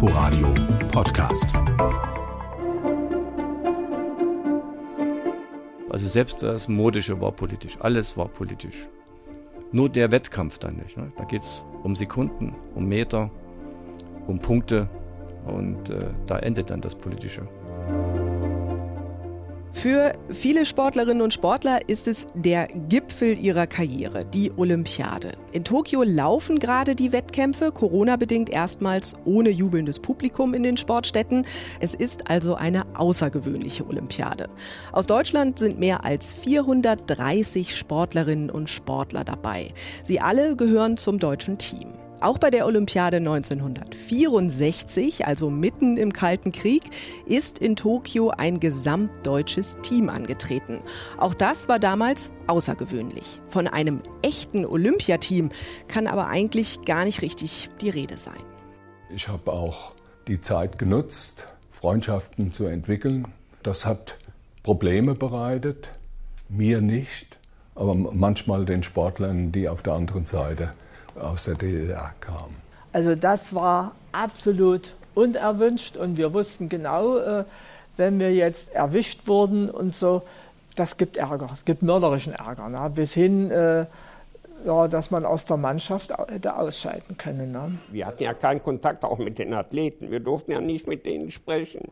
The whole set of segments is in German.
Inforadio Podcast. Also selbst das Modische war politisch, alles war politisch. Nur der Wettkampf dann nicht. Ne? Da geht es um Sekunden, um Meter, um Punkte und äh, da endet dann das Politische. Für viele Sportlerinnen und Sportler ist es der Gipfel ihrer Karriere, die Olympiade. In Tokio laufen gerade die Wettkämpfe, Corona-bedingt erstmals ohne jubelndes Publikum in den Sportstätten. Es ist also eine außergewöhnliche Olympiade. Aus Deutschland sind mehr als 430 Sportlerinnen und Sportler dabei. Sie alle gehören zum deutschen Team. Auch bei der Olympiade 1964, also mitten im Kalten Krieg, ist in Tokio ein gesamtdeutsches Team angetreten. Auch das war damals außergewöhnlich. Von einem echten Olympiateam kann aber eigentlich gar nicht richtig die Rede sein. Ich habe auch die Zeit genutzt, Freundschaften zu entwickeln. Das hat Probleme bereitet, mir nicht, aber manchmal den Sportlern, die auf der anderen Seite aus der DDR kam. Also das war absolut unerwünscht und wir wussten genau, äh, wenn wir jetzt erwischt wurden und so, das gibt Ärger, es gibt mörderischen Ärger, ne? bis hin, äh, ja, dass man aus der Mannschaft hätte ausscheiden können. Ne? Wir hatten ja keinen Kontakt auch mit den Athleten, wir durften ja nicht mit denen sprechen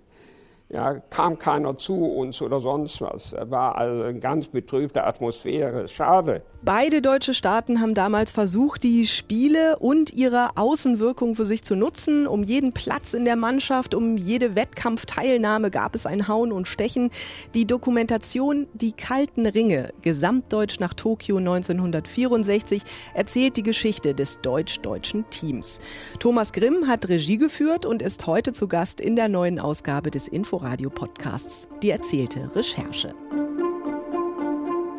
ja, kam keiner zu uns oder sonst was. Es war also eine ganz betrübte Atmosphäre. Schade. Beide deutsche Staaten haben damals versucht, die Spiele und ihre Außenwirkung für sich zu nutzen. Um jeden Platz in der Mannschaft, um jede Wettkampfteilnahme gab es ein Hauen und Stechen. Die Dokumentation Die kalten Ringe, gesamtdeutsch nach Tokio 1964, erzählt die Geschichte des deutsch-deutschen Teams. Thomas Grimm hat Regie geführt und ist heute zu Gast in der neuen Ausgabe des Info Inforadio Podcasts die erzählte Recherche.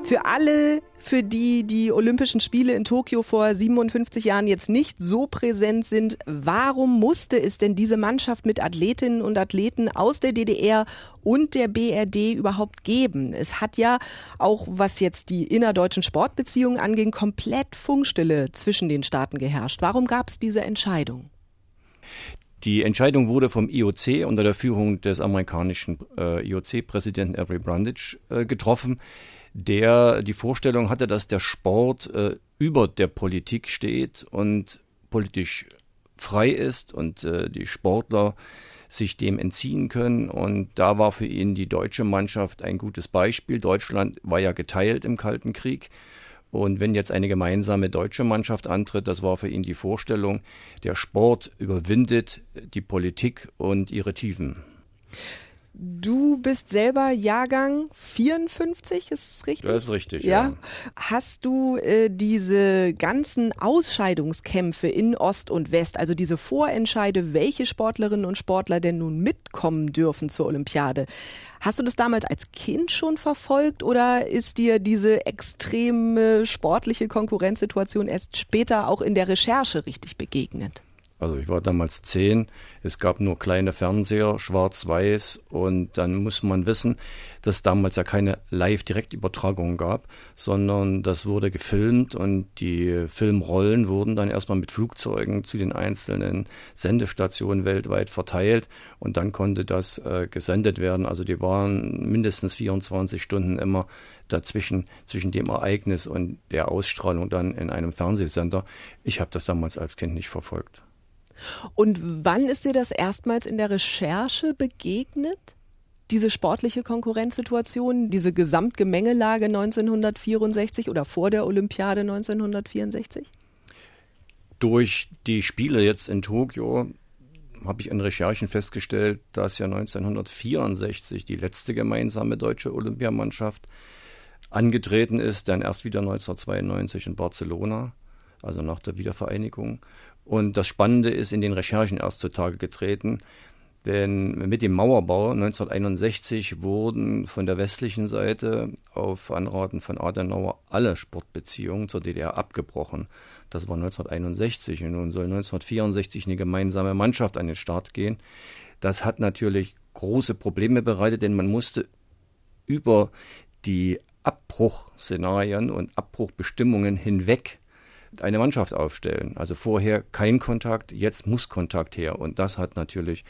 Für alle, für die die Olympischen Spiele in Tokio vor 57 Jahren jetzt nicht so präsent sind, warum musste es denn diese Mannschaft mit Athletinnen und Athleten aus der DDR und der BRD überhaupt geben? Es hat ja auch, was jetzt die innerdeutschen Sportbeziehungen anging, komplett Funkstille zwischen den Staaten geherrscht. Warum gab es diese Entscheidung? Die Entscheidung wurde vom IOC unter der Führung des amerikanischen äh, IOC-Präsidenten Avery Brundage äh, getroffen, der die Vorstellung hatte, dass der Sport äh, über der Politik steht und politisch frei ist und äh, die Sportler sich dem entziehen können. Und da war für ihn die deutsche Mannschaft ein gutes Beispiel. Deutschland war ja geteilt im Kalten Krieg. Und wenn jetzt eine gemeinsame deutsche Mannschaft antritt, das war für ihn die Vorstellung, der Sport überwindet die Politik und ihre Tiefen. Du bist selber Jahrgang 54, ist es richtig? Das ist richtig, ja. ja. Hast du äh, diese ganzen Ausscheidungskämpfe in Ost und West, also diese Vorentscheide, welche Sportlerinnen und Sportler denn nun mitkommen dürfen zur Olympiade, hast du das damals als Kind schon verfolgt oder ist dir diese extreme sportliche Konkurrenzsituation erst später auch in der Recherche richtig begegnet? Also ich war damals zehn, es gab nur kleine Fernseher, schwarz-weiß und dann muss man wissen, dass damals ja keine Live-Direktübertragung gab, sondern das wurde gefilmt und die Filmrollen wurden dann erstmal mit Flugzeugen zu den einzelnen Sendestationen weltweit verteilt und dann konnte das äh, gesendet werden. Also die waren mindestens 24 Stunden immer dazwischen, zwischen dem Ereignis und der Ausstrahlung dann in einem Fernsehsender. Ich habe das damals als Kind nicht verfolgt. Und wann ist dir das erstmals in der Recherche begegnet? Diese sportliche Konkurrenzsituation, diese Gesamtgemengelage 1964 oder vor der Olympiade 1964? Durch die Spiele jetzt in Tokio habe ich in Recherchen festgestellt, dass ja 1964 die letzte gemeinsame deutsche Olympiamannschaft angetreten ist, dann erst wieder 1992 in Barcelona, also nach der Wiedervereinigung. Und das Spannende ist in den Recherchen erst zutage getreten, denn mit dem Mauerbau 1961 wurden von der westlichen Seite auf Anraten von Adenauer alle Sportbeziehungen zur DDR abgebrochen. Das war 1961 und nun soll 1964 eine gemeinsame Mannschaft an den Start gehen. Das hat natürlich große Probleme bereitet, denn man musste über die Abbruchszenarien und Abbruchbestimmungen hinweg eine Mannschaft aufstellen. Also vorher kein Kontakt, jetzt muss Kontakt her. Und das hat natürlich,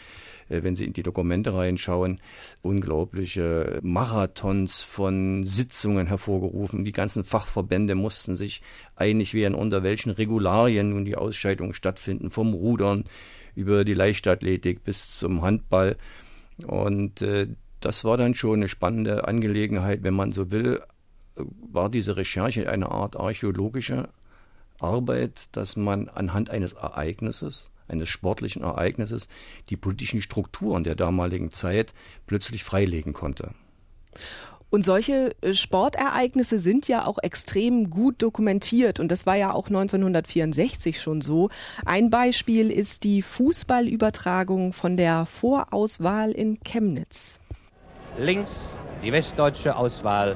äh, wenn Sie in die Dokumente reinschauen, unglaubliche Marathons von Sitzungen hervorgerufen. Die ganzen Fachverbände mussten sich einig werden, unter welchen Regularien nun die Ausscheidungen stattfinden, vom Rudern über die Leichtathletik bis zum Handball. Und äh, das war dann schon eine spannende Angelegenheit, wenn man so will, war diese Recherche eine Art archäologische Arbeit, dass man anhand eines Ereignisses, eines sportlichen Ereignisses, die politischen Strukturen der damaligen Zeit plötzlich freilegen konnte. Und solche äh, Sportereignisse sind ja auch extrem gut dokumentiert und das war ja auch 1964 schon so. Ein Beispiel ist die Fußballübertragung von der Vorauswahl in Chemnitz. Links die westdeutsche Auswahl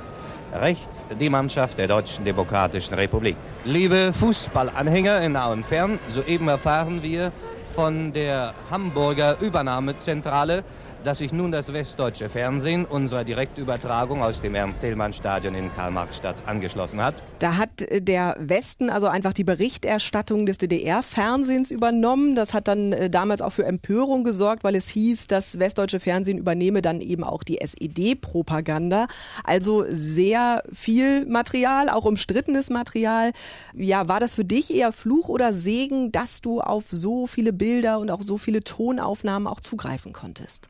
rechts die Mannschaft der Deutschen Demokratischen Republik. Liebe Fußballanhänger in nah und fern, soeben erfahren wir von der Hamburger Übernahmezentrale, dass sich nun das westdeutsche Fernsehen unserer Direktübertragung aus dem Ernst-Thälmann-Stadion in Karl-Marx-Stadt angeschlossen hat. Da hat äh, der Westen also einfach die Berichterstattung des DDR-Fernsehens übernommen. Das hat dann äh, damals auch für Empörung gesorgt, weil es hieß, das westdeutsche Fernsehen übernehme dann eben auch die SED-Propaganda. Also sehr viel Material, auch umstrittenes Material. Ja, war das für dich eher Fluch oder Segen, dass du auf so viele Bilder und auch so viele Tonaufnahmen auch zugreifen konntest?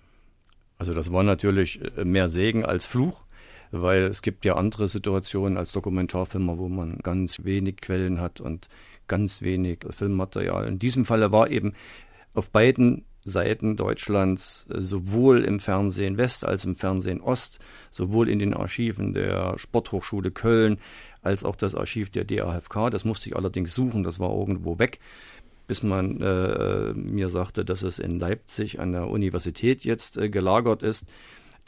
Also das war natürlich äh, mehr Segen als Fluch, weil es gibt ja andere Situationen als Dokumentarfilmer, wo man ganz wenig Quellen hat und ganz wenig Filmmaterial. In diesem Falle war eben auf beiden Seiten Deutschlands, äh, sowohl im Fernsehen West als im Fernsehen Ost, sowohl in den Archiven der Sporthochschule Köln als auch das Archiv der DAFK. Das musste ich allerdings suchen, das war irgendwo weg bis man äh, mir sagte, dass es in Leipzig an der Universität jetzt äh, gelagert ist.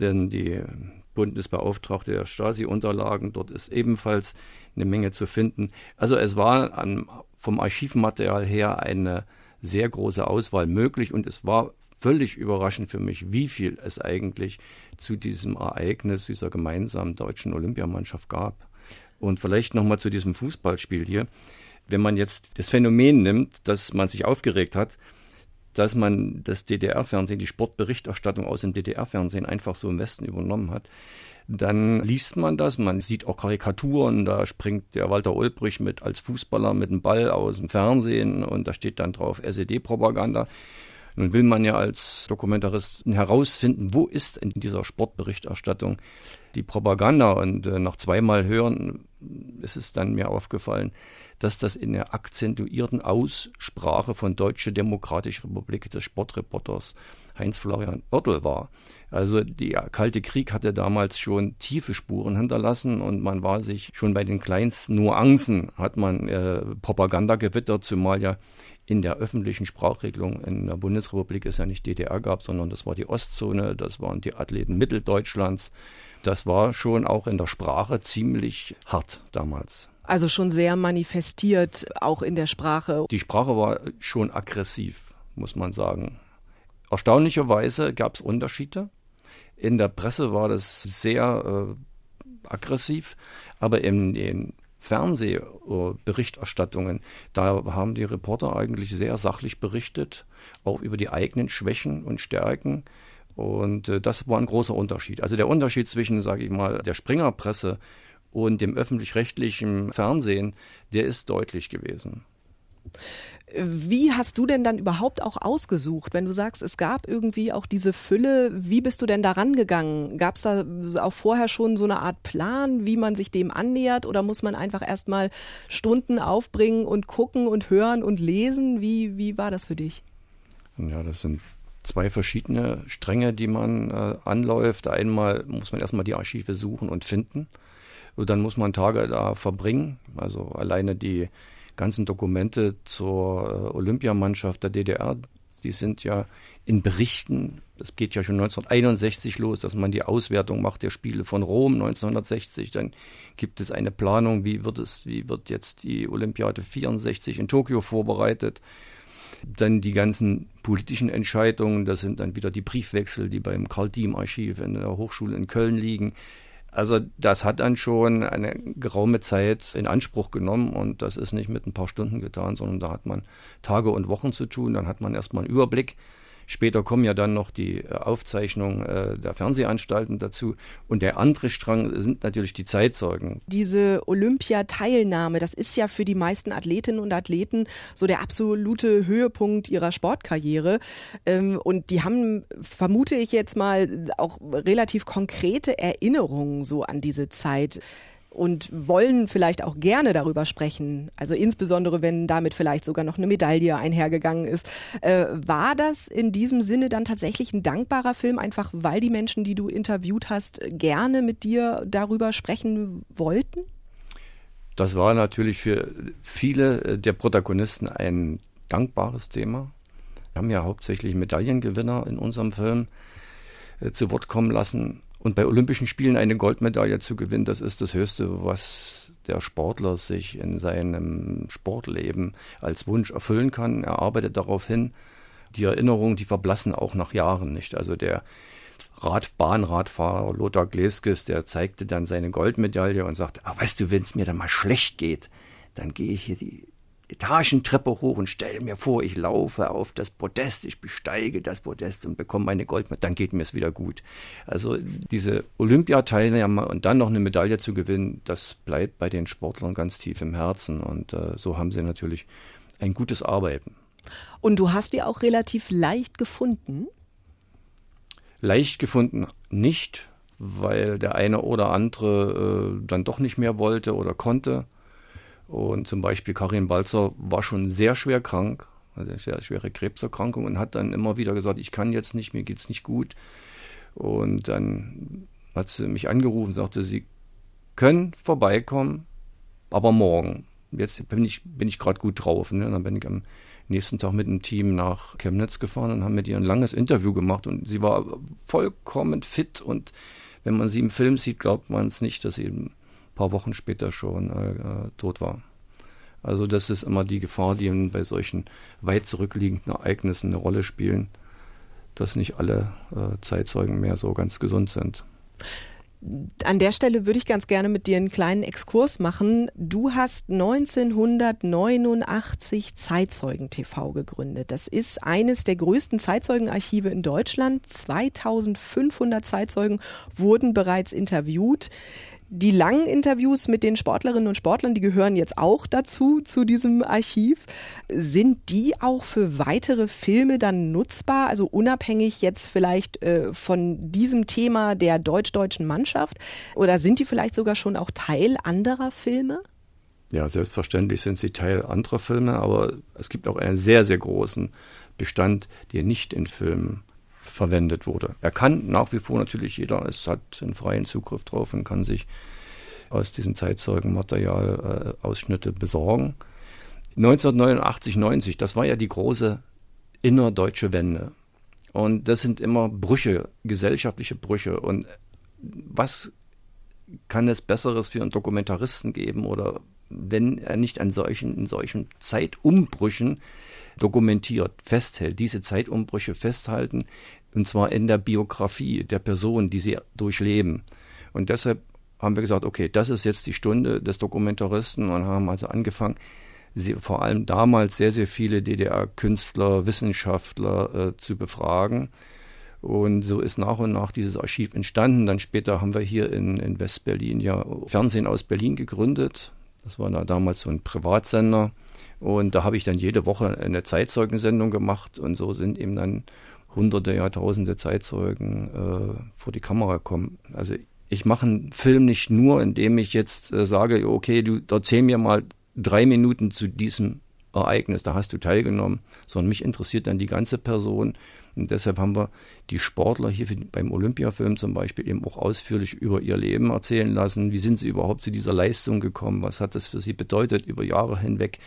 Denn die Bundesbeauftragte der Stasi-Unterlagen, dort ist ebenfalls eine Menge zu finden. Also es war an, vom Archivmaterial her eine sehr große Auswahl möglich und es war völlig überraschend für mich, wie viel es eigentlich zu diesem Ereignis dieser gemeinsamen deutschen Olympiamannschaft gab. Und vielleicht nochmal zu diesem Fußballspiel hier wenn man jetzt das Phänomen nimmt, dass man sich aufgeregt hat, dass man das DDR-Fernsehen, die Sportberichterstattung aus dem DDR-Fernsehen einfach so im Westen übernommen hat, dann liest man das, man sieht auch Karikaturen, da springt der Walter Ulbrich mit als Fußballer mit dem Ball aus dem Fernsehen und da steht dann drauf SED-Propaganda. Nun will man ja als Dokumentarist herausfinden, wo ist in dieser Sportberichterstattung die Propaganda und äh, nach zweimal hören ist es dann mir aufgefallen, dass das in der akzentuierten Aussprache von Deutsche Demokratische Republik des Sportreporters Heinz-Florian Oertel war. Also der Kalte Krieg hatte damals schon tiefe Spuren hinterlassen und man war sich schon bei den kleinsten Nuancen hat man äh, Propaganda gewittert, zumal ja in der öffentlichen Sprachregelung in der Bundesrepublik es ja nicht DDR gab, sondern das war die Ostzone, das waren die Athleten Mitteldeutschlands. Das war schon auch in der Sprache ziemlich hart damals. Also schon sehr manifestiert, auch in der Sprache. Die Sprache war schon aggressiv, muss man sagen. Erstaunlicherweise gab es Unterschiede. In der Presse war das sehr äh, aggressiv, aber in den Fernsehberichterstattungen, da haben die Reporter eigentlich sehr sachlich berichtet, auch über die eigenen Schwächen und Stärken. Und äh, das war ein großer Unterschied. Also der Unterschied zwischen, sage ich mal, der Springerpresse und dem öffentlich-rechtlichen Fernsehen, der ist deutlich gewesen. Wie hast du denn dann überhaupt auch ausgesucht, wenn du sagst, es gab irgendwie auch diese Fülle? Wie bist du denn daran gegangen? Gab es da auch vorher schon so eine Art Plan, wie man sich dem annähert? Oder muss man einfach erstmal Stunden aufbringen und gucken und hören und lesen? Wie, wie war das für dich? Ja, das sind zwei verschiedene Stränge, die man äh, anläuft. Einmal muss man erstmal die Archive suchen und finden. Und dann muss man Tage da verbringen. Also alleine die ganzen Dokumente zur äh, Olympiamannschaft der DDR, die sind ja in Berichten, das geht ja schon 1961 los, dass man die Auswertung macht der Spiele von Rom 1960, dann gibt es eine Planung, wie wird es, wie wird jetzt die Olympiade 64 in Tokio vorbereitet. Dann die ganzen politischen Entscheidungen, das sind dann wieder die Briefwechsel, die beim Karl Diem Archiv in der Hochschule in Köln liegen. Also das hat dann schon eine geraume Zeit in Anspruch genommen und das ist nicht mit ein paar Stunden getan, sondern da hat man Tage und Wochen zu tun. Dann hat man erstmal einen Überblick Später kommen ja dann noch die äh, Aufzeichnungen äh, der Fernsehanstalten dazu. Und der andere Strang sind natürlich die Zeitzeugen. Diese Olympiateilnahme, das ist ja für die meisten Athletinnen und Athleten so der absolute Höhepunkt ihrer Sportkarriere. Ähm, und die haben, vermute ich jetzt mal, auch relativ konkrete Erinnerungen so an diese Zeit und wollen vielleicht auch gerne darüber sprechen. Also insbesondere, wenn damit vielleicht sogar noch eine Medaille einhergegangen ist. Äh, war das in diesem Sinne dann tatsächlich ein dankbarer Film, einfach weil die Menschen, die du interviewt hast, gerne mit dir darüber sprechen wollten? Das war natürlich für viele der Protagonisten ein dankbares Thema. Wir haben ja hauptsächlich Medaillengewinner in unserem Film äh, zu Wort kommen lassen. Und bei Olympischen Spielen eine Goldmedaille zu gewinnen, das ist das Höchste, was der Sportler sich in seinem Sportleben als Wunsch erfüllen kann. Er arbeitet darauf hin. Die Erinnerungen, die verblassen auch nach Jahren nicht. Also der Radbahnradfahrer Lothar Gleskes, der zeigte dann seine Goldmedaille und sagte, ah, weißt du, wenn es mir dann mal schlecht geht, dann gehe ich hier die Etagentreppe hoch und stelle mir vor, ich laufe auf das Podest, ich besteige das Podest und bekomme meine Goldmedaille, dann geht mir es wieder gut. Also diese Olympiateilnahme und dann noch eine Medaille zu gewinnen, das bleibt bei den Sportlern ganz tief im Herzen und äh, so haben sie natürlich ein gutes Arbeiten. Und du hast die auch relativ leicht gefunden? Leicht gefunden nicht, weil der eine oder andere äh, dann doch nicht mehr wollte oder konnte. Und zum Beispiel Karin Balzer war schon sehr schwer krank, also eine sehr schwere Krebserkrankung und hat dann immer wieder gesagt, ich kann jetzt nicht, mir geht's nicht gut. Und dann hat sie mich angerufen sagte, sie können vorbeikommen, aber morgen. Jetzt bin ich, bin ich gerade gut drauf. Ne? Dann bin ich am nächsten Tag mit dem Team nach Chemnitz gefahren und haben mit ihr ein langes Interview gemacht und sie war vollkommen fit und wenn man sie im Film sieht, glaubt man es nicht, dass sie paar Wochen später schon äh, äh, tot war. Also das ist immer die Gefahr, die bei solchen weit zurückliegenden Ereignissen eine Rolle spielen, dass nicht alle äh, Zeitzeugen mehr so ganz gesund sind. An der Stelle würde ich ganz gerne mit dir einen kleinen Exkurs machen. Du hast 1989 Zeitzeugen TV gegründet. Das ist eines der größten Zeitzeugenarchive in Deutschland. 2500 Zeitzeugen wurden bereits interviewt die langen Interviews mit den Sportlerinnen und Sportlern, die gehören jetzt auch dazu, zu diesem Archiv. Sind die auch für weitere Filme dann nutzbar? Also unabhängig jetzt vielleicht äh, von diesem Thema der deutsch-deutschen Mannschaft? Oder sind die vielleicht sogar schon auch Teil anderer Filme? Ja, selbstverständlich sind sie Teil anderer Filme, aber es gibt auch einen sehr, sehr großen Bestand, der nicht in Filmen verwendet wurde. Er kann nach wie vor natürlich jeder, es hat einen freien Zugriff drauf und kann sich aus diesem Zeitzeugenmaterial äh, Ausschnitte besorgen. 1989, 90, das war ja die große innerdeutsche Wende. Und das sind immer Brüche, gesellschaftliche Brüche. Und was kann es Besseres für einen Dokumentaristen geben oder wenn er nicht an solchen, in solchen Zeitumbrüchen dokumentiert, festhält, diese Zeitumbrüche festhalten, und zwar in der Biografie der Person, die sie durchleben. Und deshalb haben wir gesagt, okay, das ist jetzt die Stunde des Dokumentaristen und haben also angefangen, sie, vor allem damals sehr, sehr viele DDR-Künstler, Wissenschaftler äh, zu befragen. Und so ist nach und nach dieses Archiv entstanden. Dann später haben wir hier in, in Westberlin ja Fernsehen aus Berlin gegründet. Das war da damals so ein Privatsender. Und da habe ich dann jede Woche eine Zeitzeugensendung gemacht und so sind eben dann hunderte, Jahrtausende Zeitzeugen äh, vor die Kamera gekommen. Also ich mache einen Film nicht nur, indem ich jetzt äh, sage, okay, du erzähl mir mal drei Minuten zu diesem Ereignis, da hast du teilgenommen, sondern mich interessiert dann die ganze Person. Und deshalb haben wir die Sportler hier beim Olympiafilm zum Beispiel eben auch ausführlich über ihr Leben erzählen lassen. Wie sind sie überhaupt zu dieser Leistung gekommen? Was hat das für sie bedeutet, über Jahre hinweg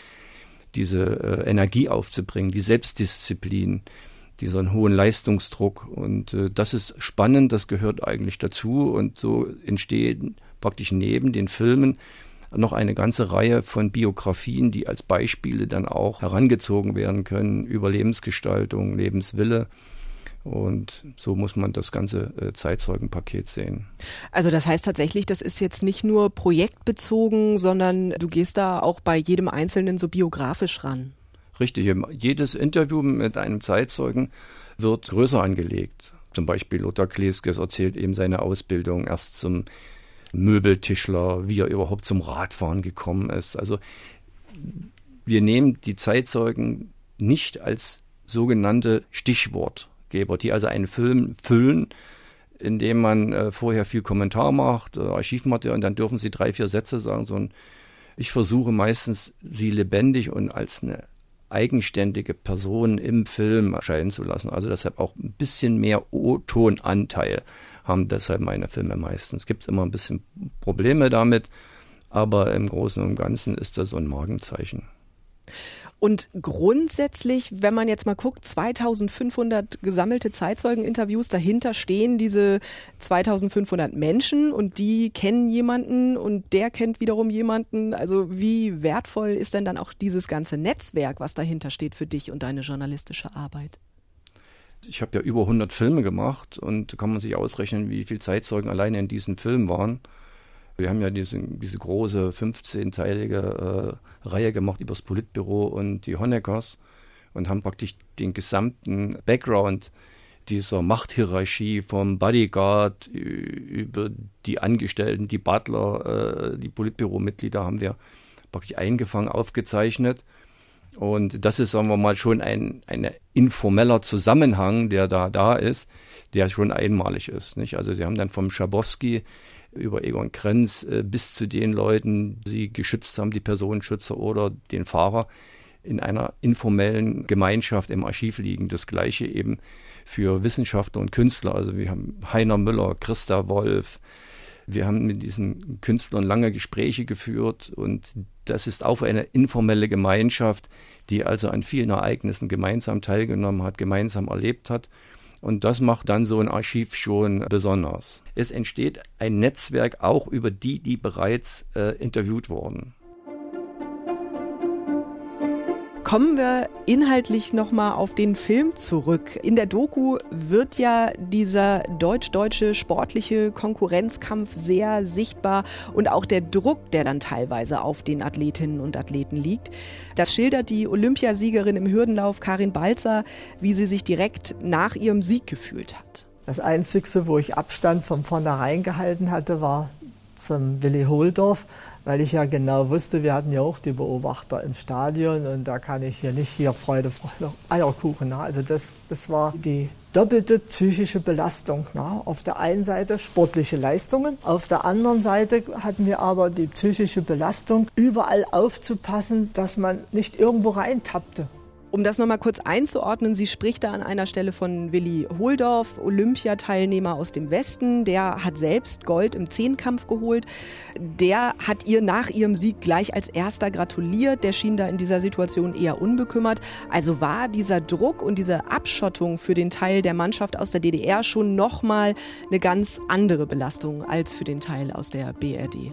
diese äh, Energie aufzubringen, die Selbstdisziplin, diesen hohen Leistungsdruck. Und äh, das ist spannend, das gehört eigentlich dazu. Und so entstehen praktisch neben den Filmen noch eine ganze Reihe von Biografien, die als Beispiele dann auch herangezogen werden können über Lebensgestaltung, Lebenswille. Und so muss man das ganze äh, Zeitzeugenpaket sehen. Also das heißt tatsächlich, das ist jetzt nicht nur projektbezogen, sondern du gehst da auch bei jedem Einzelnen so biografisch ran. Richtig, jedes Interview mit einem Zeitzeugen wird größer angelegt. Zum Beispiel Lothar Kleskes erzählt eben seine Ausbildung erst zum Möbeltischler, wie er überhaupt zum Radfahren gekommen ist. Also wir nehmen die Zeitzeugen nicht als sogenannte Stichwortgeber, die also einen Film füllen, indem man äh, vorher viel Kommentar macht, äh, Archivmaterial, und dann dürfen sie drei, vier Sätze sagen, sondern ich versuche meistens, sie lebendig und als eine eigenständige Person im Film erscheinen zu lassen. Also deshalb auch ein bisschen mehr O-Tonanteil haben deshalb meine Filme meistens. Gibt es immer ein bisschen Probleme damit, aber im Großen und Ganzen ist das so ein Magenzeichen. Und grundsätzlich, wenn man jetzt mal guckt, 2500 gesammelte Zeitzeugeninterviews, dahinter stehen diese 2500 Menschen und die kennen jemanden und der kennt wiederum jemanden. Also wie wertvoll ist denn dann auch dieses ganze Netzwerk, was dahinter steht für dich und deine journalistische Arbeit? Ich habe ja über 100 Filme gemacht und kann man sich ausrechnen, wie viele Zeitzeugen alleine in diesem Film waren. Wir haben ja diese, diese große 15-teilige äh, Reihe gemacht über das Politbüro und die Honeckers und haben praktisch den gesamten Background dieser Machthierarchie vom Bodyguard über die Angestellten, die Butler, äh, die Politbüromitglieder haben wir praktisch eingefangen, aufgezeichnet. Und das ist, sagen wir mal, schon ein, ein informeller Zusammenhang, der da da ist, der schon einmalig ist. Nicht? Also sie haben dann vom Schabowski über Egon Krenz äh, bis zu den Leuten, die geschützt haben, die Personenschützer oder den Fahrer in einer informellen Gemeinschaft im Archiv liegen. Das gleiche eben für Wissenschaftler und Künstler. Also wir haben Heiner Müller, Christa Wolf. Wir haben mit diesen Künstlern lange Gespräche geführt und das ist auch eine informelle Gemeinschaft, die also an vielen Ereignissen gemeinsam teilgenommen hat, gemeinsam erlebt hat und das macht dann so ein Archiv schon besonders. Es entsteht ein Netzwerk auch über die, die bereits äh, interviewt wurden. Kommen wir inhaltlich nochmal auf den Film zurück. In der Doku wird ja dieser deutsch-deutsche sportliche Konkurrenzkampf sehr sichtbar und auch der Druck, der dann teilweise auf den Athletinnen und Athleten liegt. Das schildert die Olympiasiegerin im Hürdenlauf Karin Balzer, wie sie sich direkt nach ihrem Sieg gefühlt hat. Das Einzige, wo ich Abstand von vornherein gehalten hatte, war zum Willi Holdorf, weil ich ja genau wusste, wir hatten ja auch die Beobachter im Stadion und da kann ich hier nicht hier Freude, Freude, Eierkuchen. Na. Also das, das war die doppelte psychische Belastung. Na. Auf der einen Seite sportliche Leistungen, auf der anderen Seite hatten wir aber die psychische Belastung, überall aufzupassen, dass man nicht irgendwo reintappte. Um das nochmal kurz einzuordnen, sie spricht da an einer Stelle von Willi Holdorf, Olympiateilnehmer aus dem Westen. Der hat selbst Gold im Zehnkampf geholt. Der hat ihr nach ihrem Sieg gleich als erster gratuliert. Der schien da in dieser Situation eher unbekümmert. Also war dieser Druck und diese Abschottung für den Teil der Mannschaft aus der DDR schon nochmal eine ganz andere Belastung als für den Teil aus der BRD.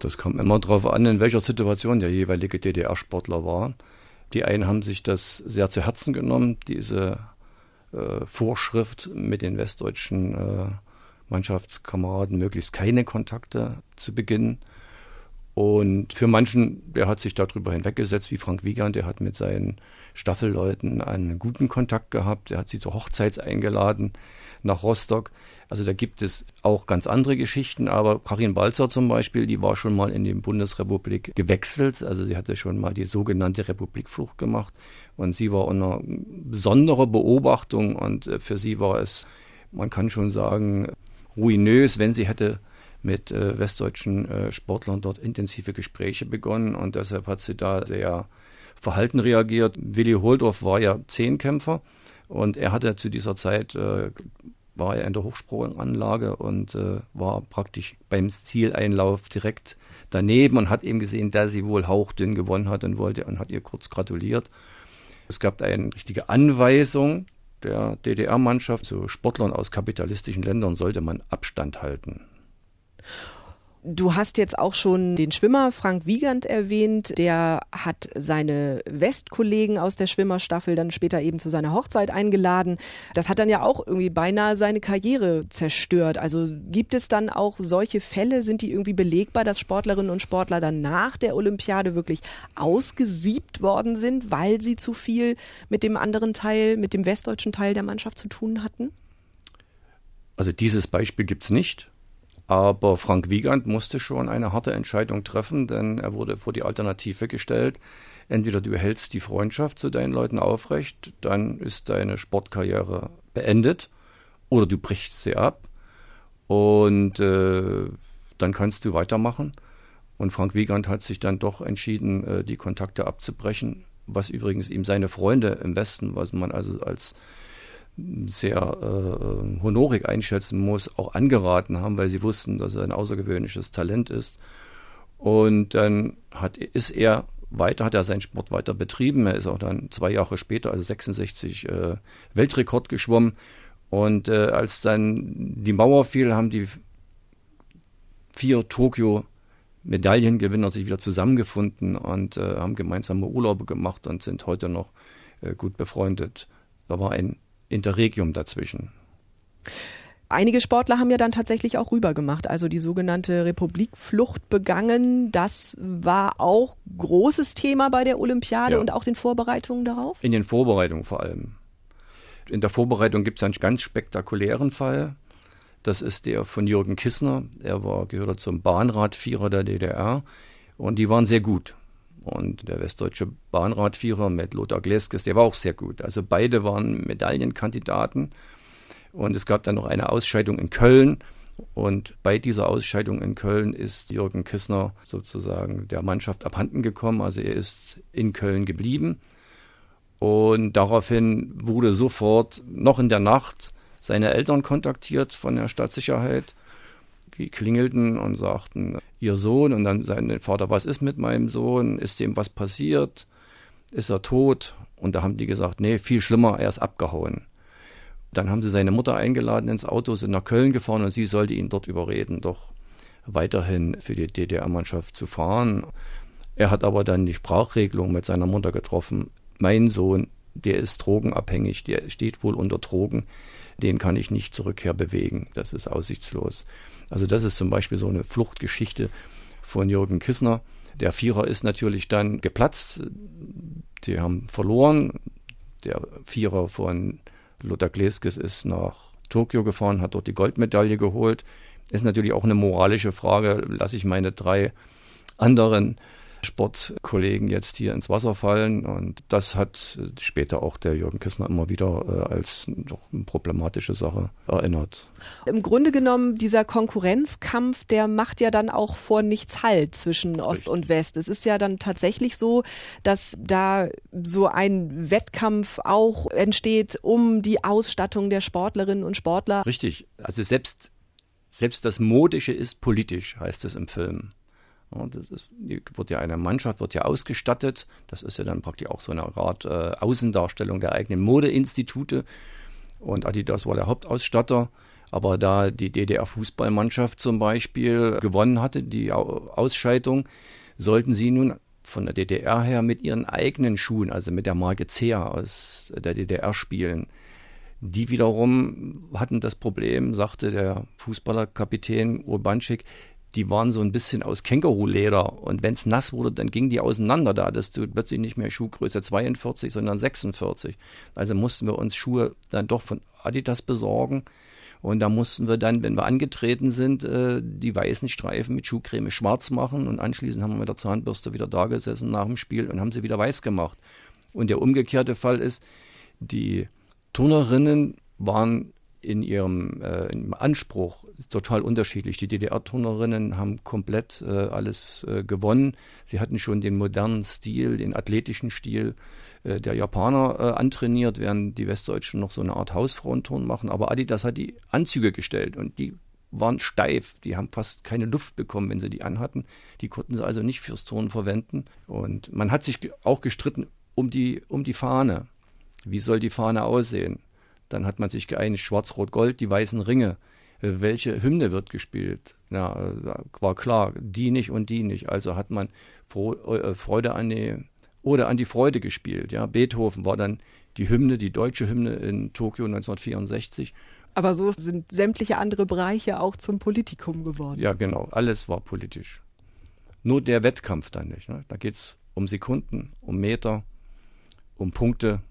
Das kommt immer darauf an, in welcher Situation der jeweilige DDR-Sportler war. Die einen haben sich das sehr zu Herzen genommen, diese äh, Vorschrift mit den westdeutschen äh, Mannschaftskameraden möglichst keine Kontakte zu beginnen. Und für manchen, der hat sich darüber hinweggesetzt, wie Frank Wiegand, der hat mit seinen Staffelleuten einen guten Kontakt gehabt, der hat sie zur Hochzeit eingeladen nach Rostock. Also da gibt es auch ganz andere Geschichten, aber Karin Balzer zum Beispiel, die war schon mal in die Bundesrepublik gewechselt. Also sie hatte schon mal die sogenannte Republikflucht gemacht und sie war unter besonderer Beobachtung und äh, für sie war es, man kann schon sagen, ruinös, wenn sie hätte mit äh, westdeutschen äh, Sportlern dort intensive Gespräche begonnen und deshalb hat sie da sehr verhalten reagiert. Willi Holdorf war ja Zehnkämpfer und er hatte zu dieser Zeit, äh, war er in der Hochsprunganlage und äh, war praktisch beim Zieleinlauf direkt daneben und hat eben gesehen, dass sie wohl hauchdünn gewonnen hat und wollte und hat ihr kurz gratuliert. Es gab eine richtige Anweisung der DDR-Mannschaft, zu Sportlern aus kapitalistischen Ländern sollte man Abstand halten. Du hast jetzt auch schon den Schwimmer Frank Wiegand erwähnt. Der hat seine Westkollegen aus der Schwimmerstaffel dann später eben zu seiner Hochzeit eingeladen. Das hat dann ja auch irgendwie beinahe seine Karriere zerstört. Also gibt es dann auch solche Fälle? Sind die irgendwie belegbar, dass Sportlerinnen und Sportler dann nach der Olympiade wirklich ausgesiebt worden sind, weil sie zu viel mit dem anderen Teil, mit dem westdeutschen Teil der Mannschaft zu tun hatten? Also dieses Beispiel gibt es nicht. Aber Frank Wiegand musste schon eine harte Entscheidung treffen, denn er wurde vor die Alternative gestellt. Entweder du hältst die Freundschaft zu deinen Leuten aufrecht, dann ist deine Sportkarriere beendet, oder du brichst sie ab und äh, dann kannst du weitermachen. Und Frank Wiegand hat sich dann doch entschieden, äh, die Kontakte abzubrechen, was übrigens ihm seine Freunde im Westen, was man also als sehr äh, honorig einschätzen muss, auch angeraten haben, weil sie wussten, dass er ein außergewöhnliches Talent ist. Und dann hat, ist er weiter, hat er seinen Sport weiter betrieben. Er ist auch dann zwei Jahre später, also 66, äh, Weltrekord geschwommen. Und äh, als dann die Mauer fiel, haben die vier Tokio Medaillengewinner sich wieder zusammengefunden und äh, haben gemeinsame Urlaube gemacht und sind heute noch äh, gut befreundet. Da war ein Interregium dazwischen. Einige Sportler haben ja dann tatsächlich auch rübergemacht, also die sogenannte Republikflucht begangen. Das war auch großes Thema bei der Olympiade ja. und auch den Vorbereitungen darauf? In den Vorbereitungen vor allem. In der Vorbereitung gibt es einen ganz spektakulären Fall. Das ist der von Jürgen Kissner. Er war, gehörte zum Bahnradvierer der DDR und die waren sehr gut. Und der westdeutsche Bahnradvierer mit Lothar Gleskes, der war auch sehr gut. Also beide waren Medaillenkandidaten. Und es gab dann noch eine Ausscheidung in Köln. Und bei dieser Ausscheidung in Köln ist Jürgen Kissner sozusagen der Mannschaft abhanden gekommen. Also er ist in Köln geblieben. Und daraufhin wurde sofort noch in der Nacht seine Eltern kontaktiert von der Stadtsicherheit die klingelten und sagten, ihr Sohn und dann sein Vater, was ist mit meinem Sohn? Ist dem was passiert? Ist er tot? Und da haben die gesagt, nee, viel schlimmer, er ist abgehauen. Dann haben sie seine Mutter eingeladen ins Auto, sind nach Köln gefahren und sie sollte ihn dort überreden, doch weiterhin für die DDR-Mannschaft zu fahren. Er hat aber dann die Sprachregelung mit seiner Mutter getroffen. Mein Sohn, der ist drogenabhängig, der steht wohl unter Drogen, den kann ich nicht zurückher bewegen. Das ist aussichtslos. Also das ist zum Beispiel so eine Fluchtgeschichte von Jürgen Kissner. Der Vierer ist natürlich dann geplatzt. Die haben verloren. Der Vierer von Lothar Gleskes ist nach Tokio gefahren, hat dort die Goldmedaille geholt. Ist natürlich auch eine moralische Frage. Lasse ich meine drei anderen Sportkollegen jetzt hier ins Wasser fallen. Und das hat später auch der Jürgen Kissner immer wieder äh, als doch eine problematische Sache erinnert. Im Grunde genommen, dieser Konkurrenzkampf, der macht ja dann auch vor nichts Halt zwischen Ost Richtig. und West. Es ist ja dann tatsächlich so, dass da so ein Wettkampf auch entsteht um die Ausstattung der Sportlerinnen und Sportler. Richtig. Also selbst, selbst das Modische ist politisch, heißt es im Film. Und das ist, wird ja eine Mannschaft wird ja ausgestattet. Das ist ja dann praktisch auch so eine Art äh, Außendarstellung der eigenen Modeinstitute. Und Adidas war der Hauptausstatter. Aber da die DDR-Fußballmannschaft zum Beispiel gewonnen hatte, die Ausscheidung, sollten sie nun von der DDR her mit ihren eigenen Schuhen, also mit der Marke Zea aus der DDR spielen. Die wiederum hatten das Problem, sagte der Fußballerkapitän Urbanschik, die waren so ein bisschen aus Känguruleder und wenn es nass wurde, dann gingen die auseinander. Da hattest du plötzlich nicht mehr Schuhgröße 42, sondern 46. Also mussten wir uns Schuhe dann doch von Adidas besorgen. Und da mussten wir dann, wenn wir angetreten sind, äh, die weißen Streifen mit Schuhcreme schwarz machen und anschließend haben wir mit der Zahnbürste wieder da gesessen nach dem Spiel und haben sie wieder weiß gemacht. Und der umgekehrte Fall ist, die Turnerinnen waren in ihrem äh, im Anspruch total unterschiedlich. Die DDR-Turnerinnen haben komplett äh, alles äh, gewonnen. Sie hatten schon den modernen Stil, den athletischen Stil äh, der Japaner äh, antrainiert, während die Westdeutschen noch so eine Art Hausfrauenturn machen. Aber Adidas hat die Anzüge gestellt und die waren steif. Die haben fast keine Luft bekommen, wenn sie die anhatten. Die konnten sie also nicht fürs Turnen verwenden. Und man hat sich auch gestritten um die, um die Fahne. Wie soll die Fahne aussehen? Dann hat man sich geeinigt, Schwarz-Rot-Gold, die weißen Ringe. welche Hymne wird gespielt. Ja, war klar, die nicht und die nicht. Also hat man äh, Freude an die oder an die Freude gespielt. Ja, Beethoven war dann die Hymne, die deutsche Hymne in Tokio 1964. Aber so sind sämtliche andere Bereiche auch zum Politikum geworden. Ja, genau. Alles war politisch. Nur der Wettkampf dann nicht. Ne? Da geht es um Sekunden, um Meter, um Punkte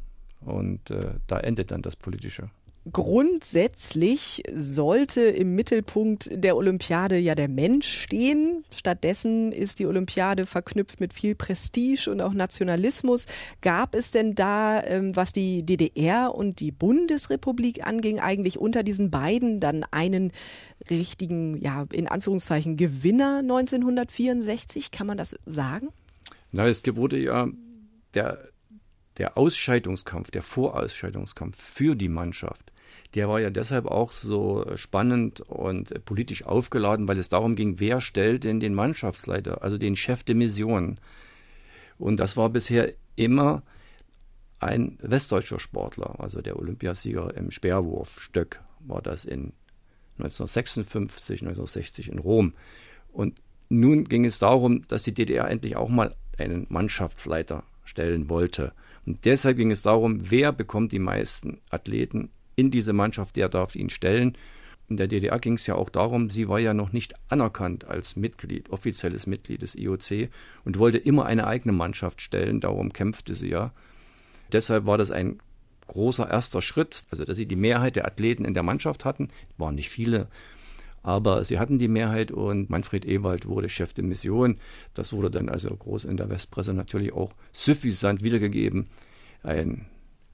und äh, da endet dann das Politische. Grundsätzlich sollte im Mittelpunkt der Olympiade ja der Mensch stehen. Stattdessen ist die Olympiade verknüpft mit viel Prestige und auch Nationalismus. Gab es denn da, ähm, was die DDR und die Bundesrepublik anging, eigentlich unter diesen beiden dann einen richtigen, ja, in Anführungszeichen Gewinner 1964? Kann man das sagen? Na, es wurde ja der der Ausscheidungskampf, der Vorausscheidungskampf für die Mannschaft, der war ja deshalb auch so spannend und politisch aufgeladen, weil es darum ging, wer stellt denn den Mannschaftsleiter, also den Chef de Mission. Und das war bisher immer ein westdeutscher Sportler, also der Olympiasieger im Speerwurf, Stöck war das in 1956, 1960 in Rom. Und nun ging es darum, dass die DDR endlich auch mal einen Mannschaftsleiter stellen wollte. Und deshalb ging es darum, wer bekommt die meisten Athleten in diese Mannschaft, der darf ihn stellen. In der DDR ging es ja auch darum, sie war ja noch nicht anerkannt als Mitglied, offizielles Mitglied des IOC und wollte immer eine eigene Mannschaft stellen. Darum kämpfte sie ja. Deshalb war das ein großer erster Schritt, also dass sie die Mehrheit der Athleten in der Mannschaft hatten, waren nicht viele, aber sie hatten die Mehrheit und Manfred Ewald wurde Chef der Mission. Das wurde dann also groß in der Westpresse natürlich auch suffisant wiedergegeben. Ein,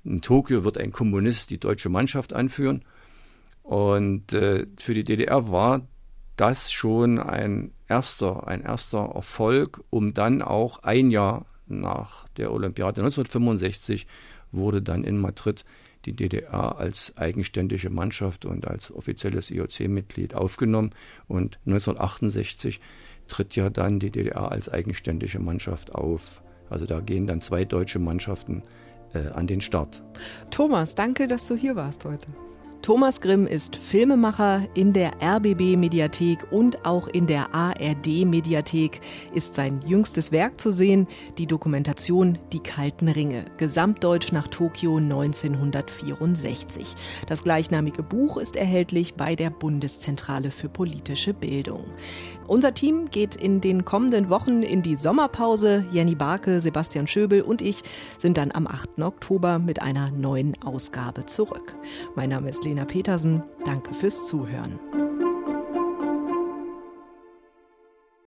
in Tokio wird ein Kommunist die deutsche Mannschaft anführen. Und äh, für die DDR war das schon ein erster, ein erster Erfolg, um dann auch ein Jahr nach der Olympiade 1965 wurde dann in Madrid die DDR als eigenständige Mannschaft und als offizielles IOC-Mitglied aufgenommen. Und 1968 tritt ja dann die DDR als eigenständige Mannschaft auf. Also da gehen dann zwei deutsche Mannschaften äh, an den Start. Thomas, danke, dass du hier warst heute. Thomas Grimm ist Filmemacher in der RBB Mediathek und auch in der ARD Mediathek ist sein jüngstes Werk zu sehen, die Dokumentation Die kalten Ringe, Gesamtdeutsch nach Tokio 1964. Das gleichnamige Buch ist erhältlich bei der Bundeszentrale für politische Bildung. Unser Team geht in den kommenden Wochen in die Sommerpause. Jenny Barke, Sebastian Schöbel und ich sind dann am 8. Oktober mit einer neuen Ausgabe zurück. Mein Name ist Lena Petersen. Danke fürs Zuhören.